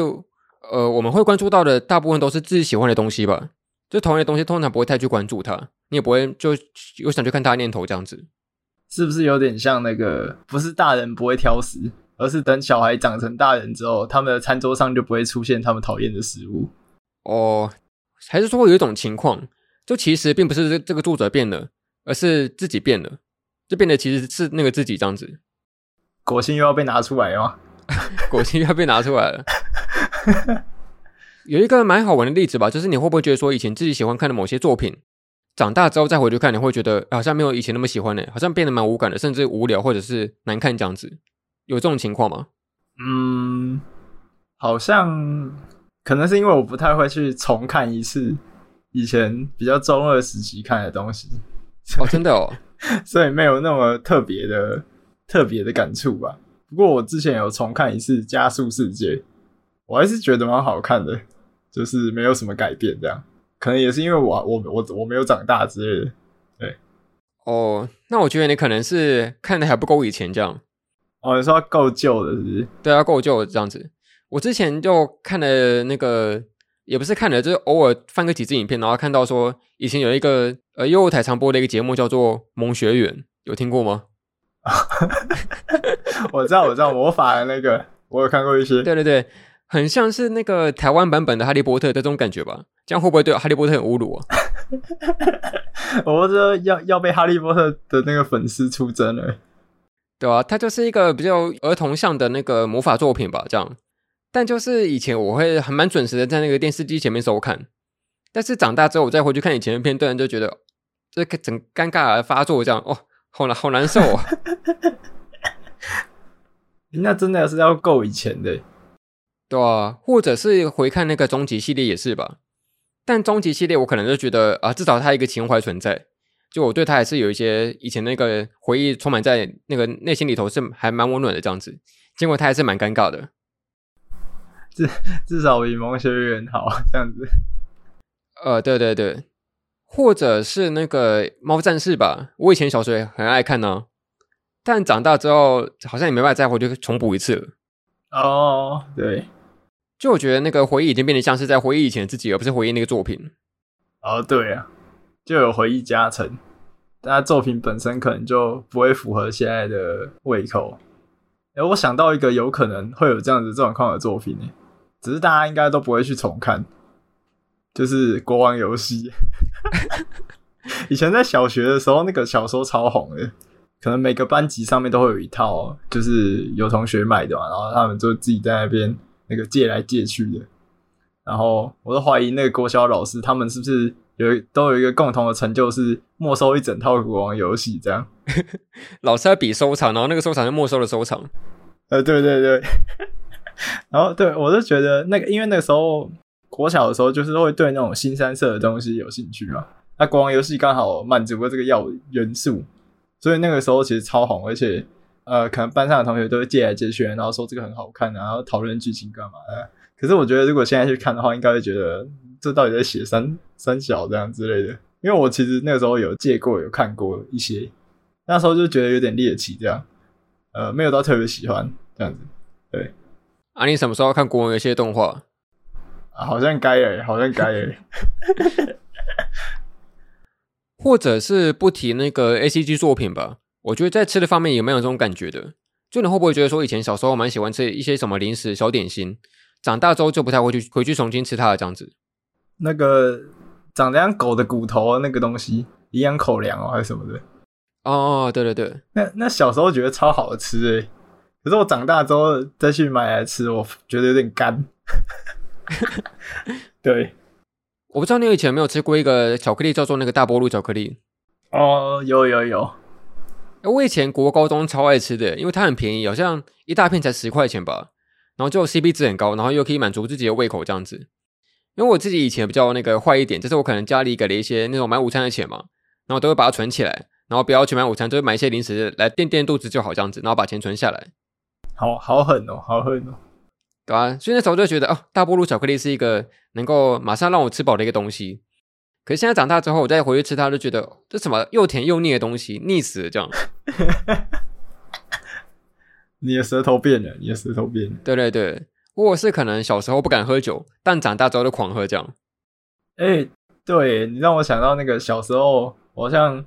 呃，我们会关注到的大部分都是自己喜欢的东西吧。就同样的东西，通常不会太去关注它，你也不会就有想去看它的念头这样子。是不是有点像那个？不是大人不会挑食，而是等小孩长成大人之后，他们的餐桌上就不会出现他们讨厌的食物。哦，还是说有一种情况，就其实并不是这个作者变了，而是自己变了，就变得其实是那个自己这样子。果心又要被拿出来哦，果心又要被拿出来了。有一个蛮好玩的例子吧，就是你会不会觉得说，以前自己喜欢看的某些作品，长大之后再回去看，你会觉得好像没有以前那么喜欢呢？好像变得蛮无感的，甚至无聊或者是难看这样子，有这种情况吗？嗯，好像可能是因为我不太会去重看一次以前比较中二时期看的东西，哦，真的哦，所以没有那么特别的特别的感触吧。不过我之前有重看一次《加速世界》，我还是觉得蛮好看的。就是没有什么改变，这样可能也是因为我我我我没有长大之类的，对。哦，那我觉得你可能是看的还不够以前这样。哦，你说够旧的是不是？对啊，够旧的这样子。我之前就看了那个，也不是看了，就是偶尔翻个几支影片，然后看到说以前有一个呃幼台常播的一个节目叫做《萌学园》，有听过吗？我知道，我知道，魔法的那个我有看过一些。对对对。很像是那个台湾版本的《哈利波特》的这种感觉吧？这样会不会对《哈利波特》很侮辱啊？我觉得要要被《哈利波特》的那个粉丝出征了，对啊，它就是一个比较儿童向的那个魔法作品吧？这样，但就是以前我会还蛮准时的在那个电视机前面收看，但是长大之后我再回去看以前的片段，就觉得 这个整尴尬而发作，这样哦，好难好难受啊！那真的是要够以前的。对啊，或者是回看那个终极系列也是吧，但终极系列我可能就觉得啊，至少它一个情怀存在，就我对它还是有一些以前那个回忆充满在那个内心里头，是还蛮温暖的这样子。结果它还是蛮尴尬的，至至少比萌学园好这样子。呃，对对对，或者是那个猫战士吧，我以前小时候也很爱看呢、啊，但长大之后好像也没办法再回去重补一次了。哦，对。就我觉得那个回忆已经变得像是在回忆以前的自己，而不是回忆那个作品。哦，对啊，就有回忆加成，但作品本身可能就不会符合现在的胃口。哎，我想到一个有可能会有这样子状况的作品呢，只是大家应该都不会去重看，就是国王游戏。以前在小学的时候，那个小说超红的，可能每个班级上面都会有一套，就是有同学买的嘛，然后他们就自己在那边。那个借来借去的，然后我都怀疑那个国小老师他们是不是有都有一个共同的成就，是没收一整套国王游戏这样。老师在比收藏，然后那个收藏就没收了收藏。呃，对对对。然后对我就觉得那个，因为那个时候国小的时候就是会对那种新三色的东西有兴趣嘛，那国王游戏刚好满足了这个要元素，所以那个时候其实超红，而且。呃，可能班上的同学都会借来借去，然后说这个很好看，然后讨论剧情干嘛的。可是我觉得，如果现在去看的话，应该会觉得这到底在写三三小这样之类的。因为我其实那个时候有借过，有看过一些，那时候就觉得有点猎奇这样。呃，没有到特别喜欢这样子。对。啊，你什么时候看国王游戏的动画？啊，好像该诶，好像该诶。或者是不提那个 ACG 作品吧。我觉得在吃的方面也没有这种感觉的，就你会不会觉得说以前小时候蛮喜欢吃一些什么零食、小点心，长大之后就不太会去回去重新吃它的这样子？那个长得像狗的骨头那个东西，营养口粮哦，还是什么的？哦，对对对，那那小时候觉得超好吃诶，可是我长大之后再去买来吃，我觉得有点干。对，我不知道你以前有没有吃过一个巧克力叫做那个大波露巧克力？哦，有有有。我以前国高中超爱吃的，因为它很便宜，好像一大片才十块钱吧，然后就 CP 值很高，然后又可以满足自己的胃口这样子。因为我自己以前比较那个坏一点，就是我可能家里给了一些那种买午餐的钱嘛，然后都会把它存起来，然后不要去买午餐，就会买一些零食来垫垫肚子就好这样子，然后把钱存下来。好好狠哦，好狠哦，对啊，所以那时候就觉得哦，大波露巧克力是一个能够马上让我吃饱的一个东西。可是现在长大之后，我再回去吃它，就觉得这什么又甜又腻的东西，腻死了这样。你的舌头变了，你的舌头变了。对对对，我是可能小时候不敢喝酒，但长大之后就狂喝这样。哎、欸，对，你让我想到那个小时候，我好像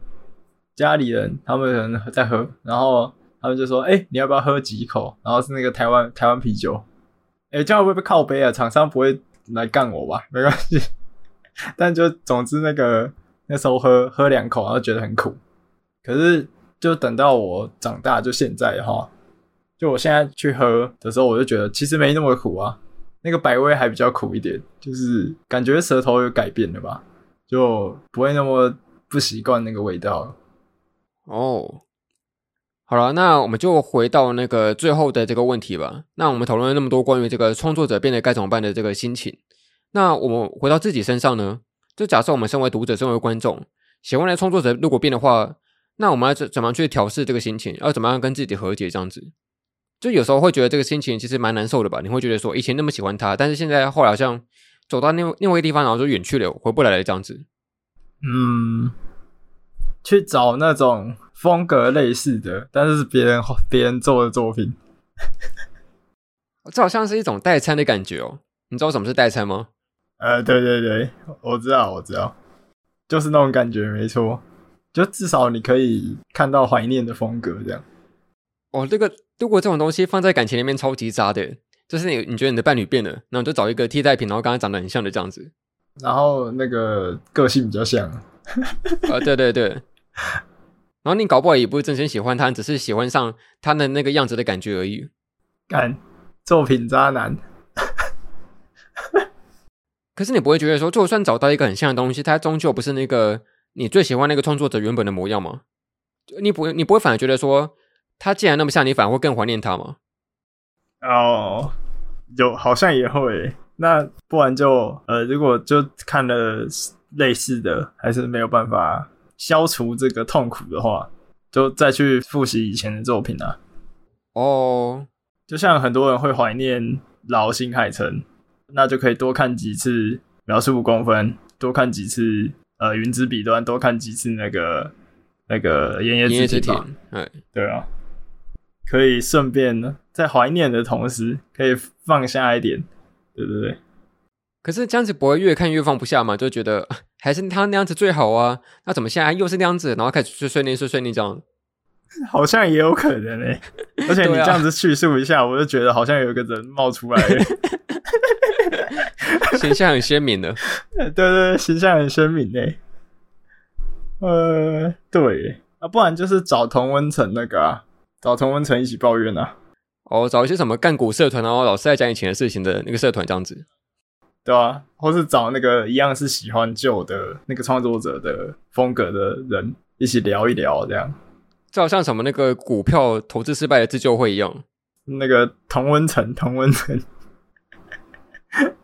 家里人他们可能在喝，然后他们就说：“哎、欸，你要不要喝几口？”然后是那个台湾台湾啤酒。哎、欸，这样会不会被靠杯啊？厂商不会来干我吧？没关系。但就总之那个那时候喝喝两口，然后觉得很苦。可是就等到我长大，就现在哈，就我现在去喝的时候，我就觉得其实没那么苦啊。那个百威还比较苦一点，就是感觉舌头有改变了吧，就不会那么不习惯那个味道。哦，好了，那我们就回到那个最后的这个问题吧。那我们讨论了那么多关于这个创作者变得该怎么办的这个心情，那我们回到自己身上呢？就假设我们身为读者，身为观众，喜欢的创作者如果变的话，那我们要怎怎么去调试这个心情？要怎么样跟自己和解？这样子？就有时候会觉得这个心情其实蛮难受的吧？你会觉得说以前那么喜欢他，但是现在后来好像走到另另外一个地方，然后就远去了，回不来了这样子。嗯，去找那种风格类似的，但是是别人别人做的作品。这好像是一种代餐的感觉哦。你知道什么是代餐吗？呃，对对对，我知道，我知道，就是那种感觉，没错。就至少你可以看到怀念的风格这样。哦，这个如果这种东西放在感情里面超级渣的，就是你你觉得你的伴侣变了，那你就找一个替代品，然后跟他长得很像的这样子，然后那个个性比较像，啊、呃，对对对，然后你搞不好也不是真心喜欢他，只是喜欢上他的那个样子的感觉而已。干，作品渣男。可是你不会觉得说，就算找到一个很像的东西，它终究不是那个你最喜欢那个创作者原本的模样吗？你不你不会反而觉得说？他既然那么像你，反而会更怀念他吗？哦，有好像也会。那不然就呃，如果就看了类似的，还是没有办法消除这个痛苦的话，就再去复习以前的作品啊。哦，就像很多人会怀念老新海诚，那就可以多看几次秒速五公分，多看几次呃云之彼端，多看几次那个那个炎夜之庭。对对啊。可以顺便呢，在怀念的同时，可以放下一点，对不对？可是这样子不会越看越放不下嘛？就觉得 还是他那样子最好啊。那怎么现在又是那样子？然后开始碎碎念碎碎念这样，好像也有可能诶。而且你这样子叙述一下，我就觉得好像有一个人冒出来了，形象很鲜明的。对，对对，形象很鲜明诶。呃，对啊，不然就是找同温层那个啊。找同温层一起抱怨啊！哦，找一些什么干股社团，然后老是在讲以前的事情的那个社团这样子，对啊，或是找那个一样是喜欢旧的那个创作者的风格的人一起聊一聊，这样。就好像什么那个股票投资失败的自救会一样，那个同温层，同温层。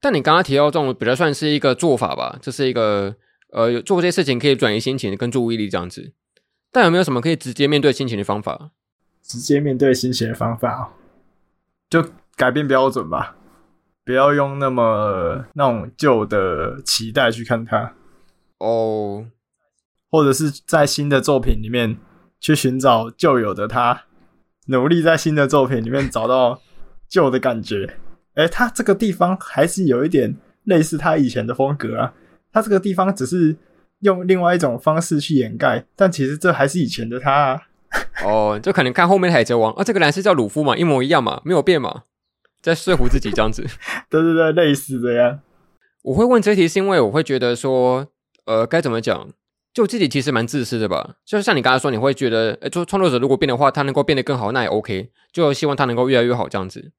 但你刚刚提到这种比较算是一个做法吧，就是一个呃做这些事情可以转移心情跟注意力这样子。但有没有什么可以直接面对心情的方法？直接面对心情的方法，哦就改变标准吧，不要用那么那种旧的期待去看它哦，或者是在新的作品里面去寻找旧有的他，努力在新的作品里面找到旧的感觉。诶，他这个地方还是有一点类似他以前的风格啊，他这个地方只是。用另外一种方式去掩盖，但其实这还是以前的他啊。哦，就可能看后面的海贼王啊，这个男是叫鲁夫嘛，一模一样嘛，没有变嘛，在说服自己这样子。对对对，类似这样。我会问这题，是因为我会觉得说，呃，该怎么讲？就自己其实蛮自私的吧。就像你刚才说，你会觉得，诶，做创作者如果变的话，他能够变得更好，那也 OK。就希望他能够越来越好这样子。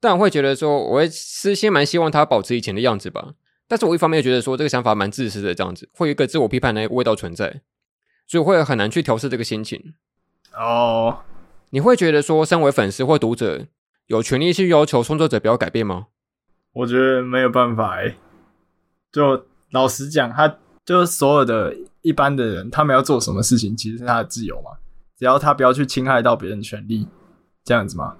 但我会觉得说，我会私心蛮希望他保持以前的样子吧。但是我一方面又觉得说这个想法蛮自私的，这样子会有一个自我批判的味道存在，所以我会很难去调试这个心情。哦，你会觉得说，身为粉丝或读者，有权利去要求创作者不要改变吗？我觉得没有办法诶。就老实讲，他就是所有的一般的人，他们要做什么事情，其实是他的自由嘛，只要他不要去侵害到别人的权利，这样子嘛。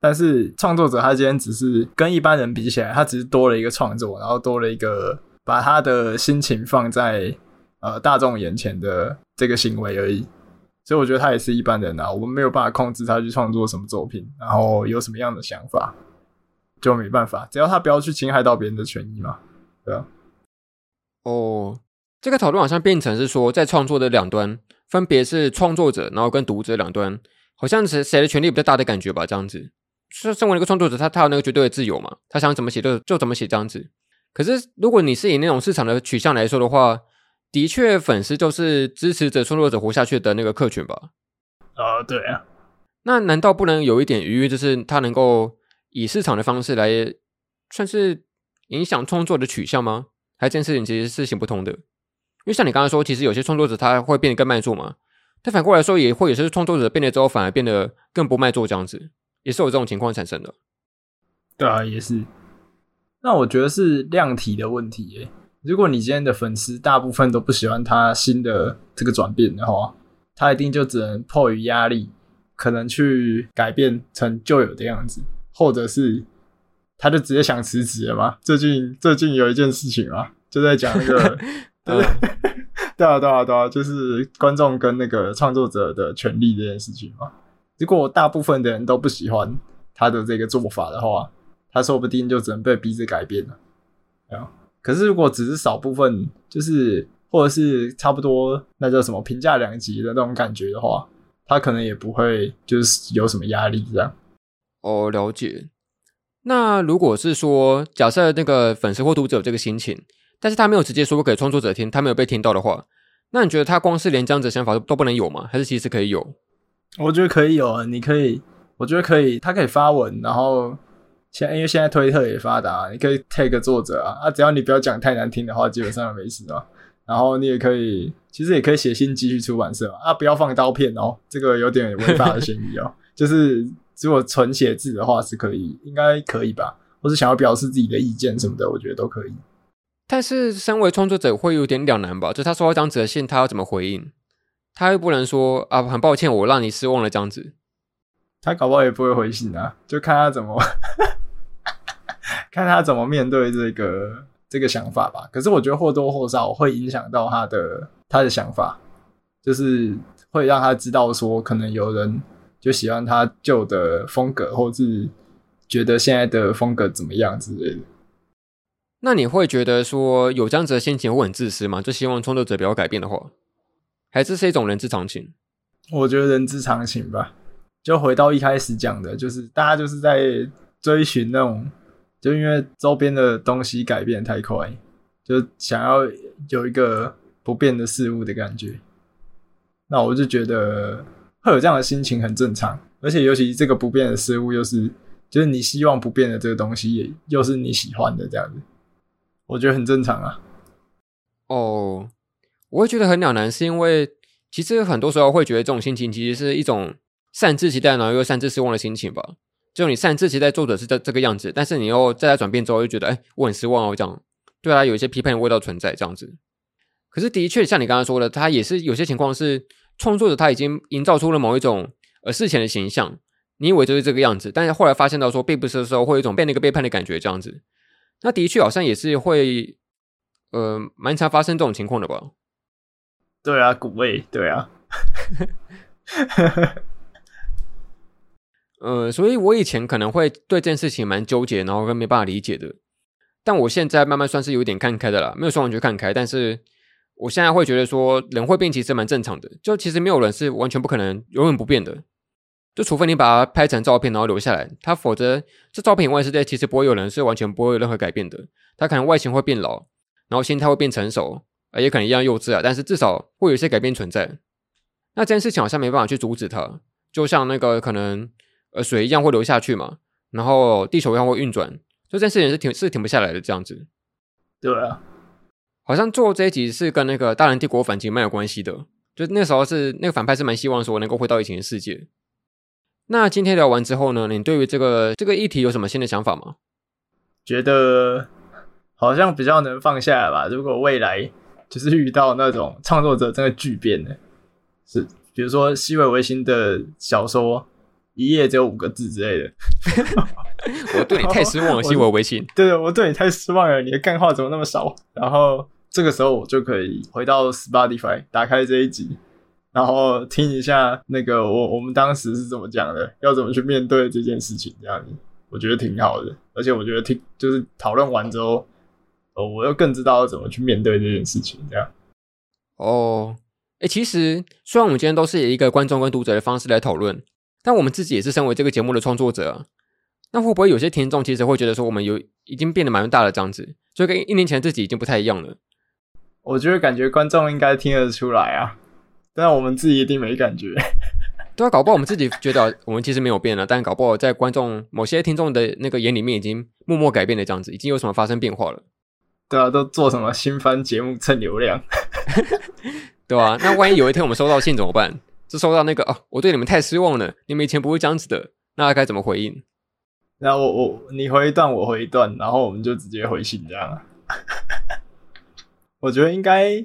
但是创作者他今天只是跟一般人比起来，他只是多了一个创作，然后多了一个把他的心情放在呃大众眼前的这个行为而已。所以我觉得他也是一般人啊，我们没有办法控制他去创作什么作品，然后有什么样的想法，就没办法。只要他不要去侵害到别人的权益嘛，对啊。哦，这个讨论好像变成是说，在创作的两端，分别是创作者，然后跟读者两端，好像谁谁的权利比较大的感觉吧？这样子，是身为一个创作者，他他有那个绝对的自由嘛？他想怎么写就就怎么写这样子。可是如果你是以那种市场的取向来说的话，的确粉丝就是支持着创作者活下去的那个客群吧？啊、呃，对啊。那难道不能有一点余裕，就是他能够以市场的方式来算是影响创作的取向吗？还这件事情其实是行不通的，因为像你刚刚说，其实有些创作者他会变得更卖座嘛，但反过来说，也会有些创作者变了之后反而变得更不卖座，这样子也是有这种情况产生的。对啊，也是。那我觉得是量体的问题耶。如果你今天的粉丝大部分都不喜欢他新的这个转变的话，他一定就只能迫于压力，可能去改变成旧有的样子，或者是他就直接想辞职了嘛。最近最近有一件事情啊，就在讲那个，对对啊对啊对啊，就是观众跟那个创作者的权利这件事情嘛。如果大部分的人都不喜欢他的这个做法的话，他说不定就只能被逼着改变了。啊，可是如果只是少部分，就是或者是差不多，那叫什么评价两极的那种感觉的话，他可能也不会就是有什么压力这样。哦，了解。那如果是说，假设那个粉丝或读者有这个心情，但是他没有直接说给创作者听，他没有被听到的话，那你觉得他光是连这样子的想法都不能有吗？还是其实可以有？我觉得可以有啊，你可以，我觉得可以，他可以发文，然后。现因为现在推特也发达，你可以 tag 作者啊，啊，只要你不要讲太难听的话，基本上没事啊。然后你也可以，其实也可以写信寄去出版社啊，不要放刀片哦，这个有点违法的嫌疑哦。就是如果纯写字的话是可以，应该可以吧？或是想要表示自己的意见什么的，我觉得都可以。但是身为创作者会有点两难吧？就他收到这样子的信，他要怎么回应？他又不能说啊，很抱歉，我让你失望了这样子。他搞不好也不会回信啊，就看他怎么。看他怎么面对这个这个想法吧。可是我觉得或多或少会影响到他的他的想法，就是会让他知道说，可能有人就喜欢他旧的风格，或是觉得现在的风格怎么样之类的。那你会觉得说有这样子的心情会很自私吗？就希望创作者不要改变的话，还是是一种人之常情？我觉得人之常情吧。就回到一开始讲的，就是大家就是在追寻那种。就因为周边的东西改变太快，就想要有一个不变的事物的感觉。那我就觉得会有这样的心情很正常，而且尤其这个不变的事物又是，就是你希望不变的这个东西，也又是你喜欢的这样子，我觉得很正常啊。哦，我会觉得很两难，是因为其实很多时候会觉得这种心情其实是一种擅自期待，然后又擅自失望的心情吧。就你擅自期待作者是这这个样子，但是你又在他转变之后又觉得，哎，我很失望哦，这样对他有一些批判的味道存在，这样子。可是的确像你刚刚说的，他也是有些情况是创作者他已经营造出了某一种呃事前的形象，你以为就是这个样子，但是后来发现到说并不是的时候，会有一种被那个背叛的感觉，这样子。那的确好像也是会呃蛮常发生这种情况的吧？对啊，古味，对啊。呃，所以我以前可能会对这件事情蛮纠结，然后跟没办法理解的。但我现在慢慢算是有点看开的了，没有说完全看开，但是我现在会觉得说，人会变其实蛮正常的。就其实没有人是完全不可能永远不变的，就除非你把它拍成照片然后留下来，它否则这照片以外世界其实不会有人是完全不会有任何改变的。他可能外形会变老，然后心态会变成熟，也可能一样幼稚啊，但是至少会有一些改变存在。那这件事情好像没办法去阻止它，就像那个可能。呃，水一样会流下去嘛，然后地球一样会运转，就这件事情是停是停不下来的这样子。对啊，好像做这一集是跟那个大人帝国反击蛮有关系的，就那时候是那个反派是蛮希望说能够回到以前的世界。那今天聊完之后呢，你对于这个这个议题有什么新的想法吗？觉得好像比较能放下来吧。如果未来就是遇到那种创作者真的巨变的，是比如说西尾维新的小说。一页只有五个字之类的，我对你太失望了，西尾维新。对，我对你太失望了，你的干话怎么那么少？然后这个时候我就可以回到 Spotify，打开这一集，然后听一下那个我我们当时是怎么讲的，要怎么去面对这件事情，这样子我觉得挺好的。而且我觉得听就是讨论完之后，呃，我又更知道要怎么去面对这件事情，这样。哦，诶，其实虽然我们今天都是以一个观众跟读者的方式来讨论，但我们自己也是身为这个节目的创作者啊。那会不会有些听众其实会觉得说，我们有已经变得蛮大的这样子，就跟一年前自己已经不太一样了？我觉得感觉观众应该听得出来啊，但我们自己一定没感觉。对啊，搞不好我们自己觉得我们其实没有变了，但搞不好在观众某些听众的那个眼里面已经默默改变了这样子，已经有什么发生变化了。对啊，都做什么新番节目蹭流量？对啊，那万一有一天我们收到信怎么办？就收到那个哦，我对你们太失望了，你们以前不会这样子的，那该怎么回应？那我我你回一段，我回一段，然后我们就直接回信这样。我觉得应该。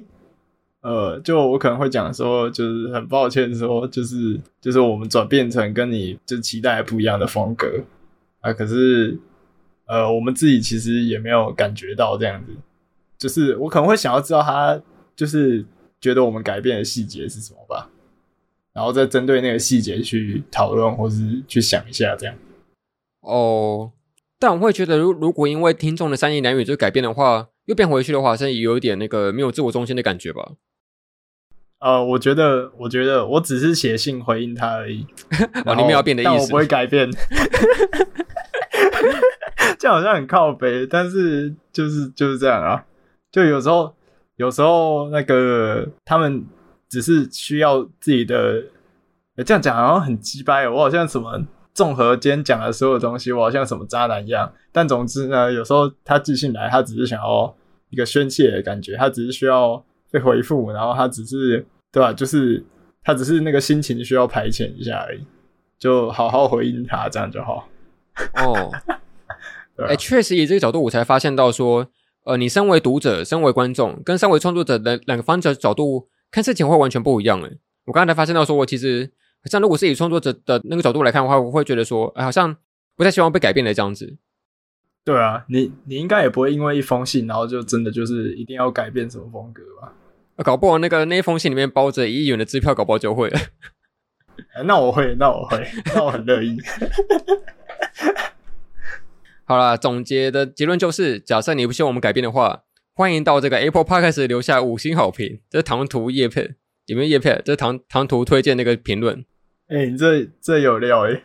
呃，就我可能会讲说，就是很抱歉说，就是就是我们转变成跟你就期待不一样的风格啊。可是，呃，我们自己其实也没有感觉到这样子。就是我可能会想要知道他就是觉得我们改变的细节是什么吧，然后再针对那个细节去讨论或是去想一下这样。哦，但我会觉得，如如果因为听众的三言两语就改变的话，又变回去的话，好像也有点那个没有自我中心的感觉吧。呃，我觉得，我觉得我只是写信回应他而已。哦，你没有变的意思，但我不会改变。这样好像很靠北，但是就是就是这样啊。就有时候，有时候那个他们只是需要自己的。这样讲好像很鸡掰，我好像什么综合今天讲的所有东西，我好像什么渣男一样。但总之呢，有时候他寄信来，他只是想要一个宣泄的感觉，他只是需要。被回复，然后他只是对吧？就是他只是那个心情需要排遣一下而已，就好好回应他，这样就好。哦，哎，确实以这个角度，我才发现到说，呃，你身为读者、身为观众，跟身为创作者的两个方角角度看事情会完全不一样。哎，我刚才才发现到说，我其实像如果是以创作者的那个角度来看的话，我会觉得说，哎，好像不太希望被改变的这样子。对啊，你你应该也不会因为一封信，然后就真的就是一定要改变什么风格吧？搞不好那个那一封信里面包着一亿元的支票，搞不好就会了。那我会，那我会，那我很乐意。好了，总结的结论就是：假设你不希望我们改变的话，欢迎到这个 Apple Podcast 留下五星好评。这是唐图叶片，有没有叶片？这是唐唐图推荐那个评论。哎、欸，你这这有料哎！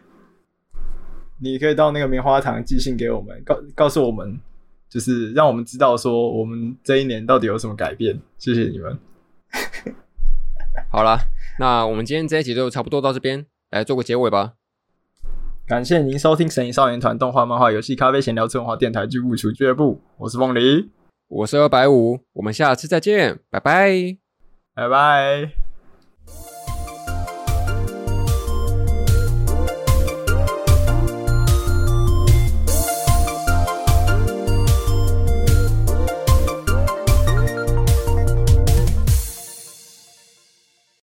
你可以到那个棉花糖寄信给我们，告告诉我们。就是让我们知道说我们这一年到底有什么改变，谢谢你们。好了，那我们今天这一集就差不多到这边，来做个结尾吧。感谢您收听《神隐少年团》动画、漫画、游戏、咖啡闲聊、次文化电台剧务处俱乐部。我是凤梨，我是二百五，我们下次再见，拜拜，拜拜。